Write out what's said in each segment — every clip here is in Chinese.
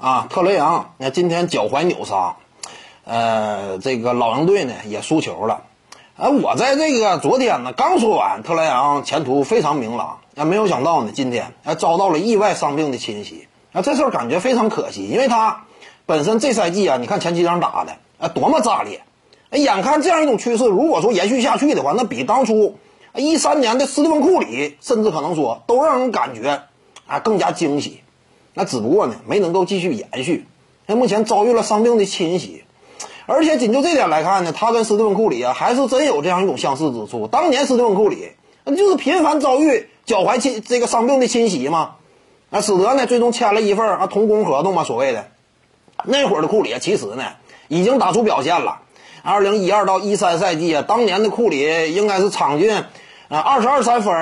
啊，特雷杨，那今天脚踝扭伤，呃，这个老鹰队呢也输球了。啊，我在这个昨天呢刚说完，特雷杨前途非常明朗，啊，没有想到呢今天啊遭到了意外伤病的侵袭，啊，这事儿感觉非常可惜，因为他本身这赛季啊，你看前几场打的啊多么炸裂，哎，眼看这样一种趋势，如果说延续下去的话，那比当初一三年的斯蒂芬库里，甚至可能说都让人感觉啊更加惊喜。那只不过呢，没能够继续延续。那目前遭遇了伤病的侵袭，而且仅就这点来看呢，他跟斯蒂芬库里啊，还是真有这样一种相似之处。当年斯蒂芬库里那就是频繁遭遇脚踝侵这个伤病的侵袭嘛，啊，使得呢最终签了一份啊同工合同嘛，所谓的。那会儿的库里其实呢已经打出表现了。二零一二到一三赛季啊，当年的库里应该是场均啊二十二三分，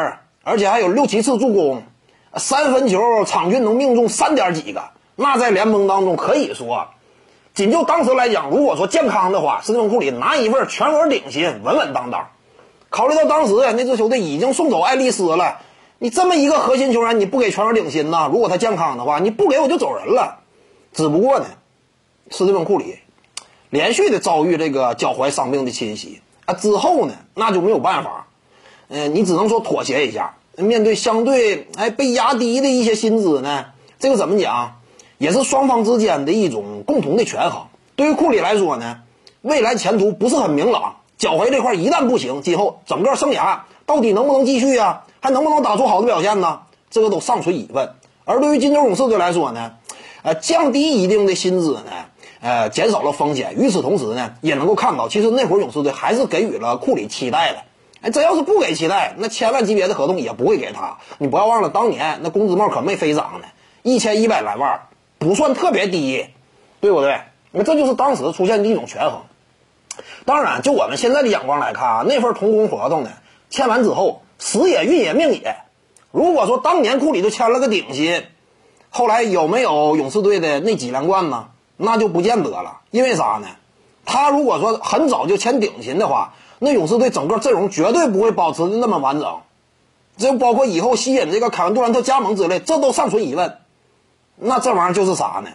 而且还有六七次助攻。三分球场均能命中三点几个，那在联盟当中可以说，仅就当时来讲，如果说健康的话，斯蒂芬库里拿一份全额顶薪，稳稳当当。考虑到当时那支球队已经送走爱丽丝了，你这么一个核心球员，你不给全额顶薪呢？如果他健康的话，你不给我就走人了。只不过呢，斯蒂芬库里连续的遭遇这个脚踝伤病的侵袭啊，之后呢，那就没有办法，嗯，你只能说妥协一下。面对相对哎被压低的一些薪资呢，这个怎么讲，也是双方之间的一种共同的权衡。对于库里来说呢，未来前途不是很明朗，脚踝这块一旦不行，今后整个生涯到底能不能继续呀？还能不能打出好的表现呢？这个都尚存疑问。而对于金州勇士队来说呢，呃，降低一定的薪资呢，呃，减少了风险。与此同时呢，也能够看到，其实那会儿勇士队还是给予了库里期待的。哎，真要是不给期待，那千万级别的合同也不会给他。你不要忘了，当年那工资帽可没飞涨呢，一千一百来万，不算特别低，对不对？那这就是当时出现的一种权衡。当然，就我们现在的眼光来看啊，那份同工合同呢，签完之后时也运也命也。如果说当年库里就签了个顶薪，后来有没有勇士队的那几连冠呢？那就不见得了。因为啥呢？他如果说很早就签顶薪的话。那勇士队整个阵容绝对不会保持的那么完整，这包括以后吸引这个凯文杜兰特加盟之类，这都尚存疑问。那这玩意儿就是啥呢？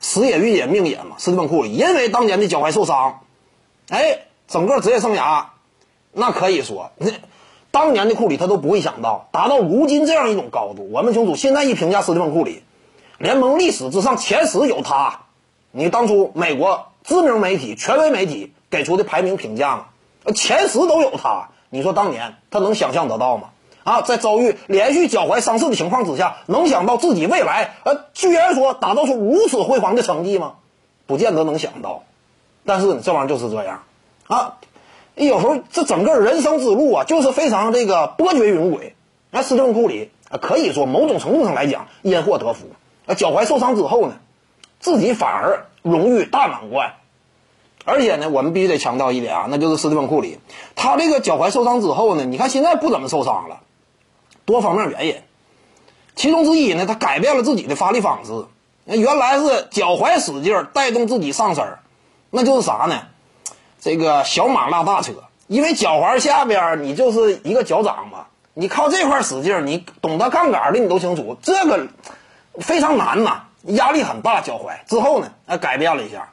时也运也命也嘛。斯蒂芬库里因为当年的脚踝受伤，哎，整个职业生涯，那可以说，那 当年的库里他都不会想到达到如今这样一种高度。我们清楚，现在一评价斯蒂芬库里，联盟历史之上前十有他。你当初美国知名媒体、权威媒体给出的排名评价嘛？前十都有他，你说当年他能想象得到吗？啊，在遭遇连续脚踝伤势的情况之下，能想到自己未来呃，居然说打造出如此辉煌的成绩吗？不见得能想到。但是这玩意儿就是这样啊，有时候这整个人生之路啊，就是非常这个波谲云诡。那斯蒂芬库里啊，可以说某种程度上来讲因祸得福。啊，脚踝受伤之后呢，自己反而荣誉大满贯。而且呢，我们必须得强调一点啊，那就是斯蒂芬库里，他这个脚踝受伤之后呢，你看现在不怎么受伤了，多方面原因，其中之一呢，他改变了自己的发力方式，那原来是脚踝使劲带动自己上身那就是啥呢？这个小马拉大车，因为脚踝下边你就是一个脚掌嘛，你靠这块使劲你懂得杠杆的你都清楚，这个非常难呐，压力很大，脚踝。之后呢，哎，改变了一下。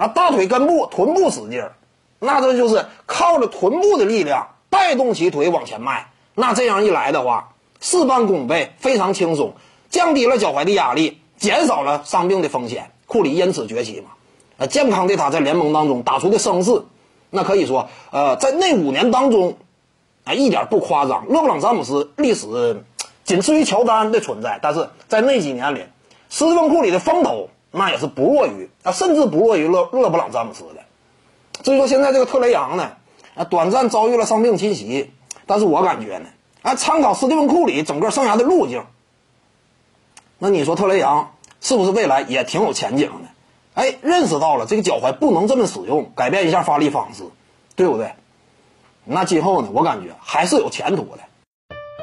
啊，大腿根部、臀部使劲儿，那这就是靠着臀部的力量带动起腿往前迈。那这样一来的话，事半功倍，非常轻松，降低了脚踝的压力，减少了伤病的风险。库里因此崛起嘛？呃，健康的他在联盟当中打出的声势，那可以说，呃，在那五年当中，啊，一点不夸张。勒布朗詹姆斯历史仅次于乔丹的存在，但是在那几年里，斯蒂芬库里的风头。那也是不弱于啊，甚至不弱于勒勒布朗詹姆斯的。至于说现在这个特雷杨呢，啊，短暂遭遇了伤病侵袭，但是我感觉呢，啊，参考斯蒂芬库里整个生涯的路径，那你说特雷杨是不是未来也挺有前景的？哎，认识到了这个脚踝不能这么使用，改变一下发力方式，对不对？那今后呢，我感觉还是有前途的。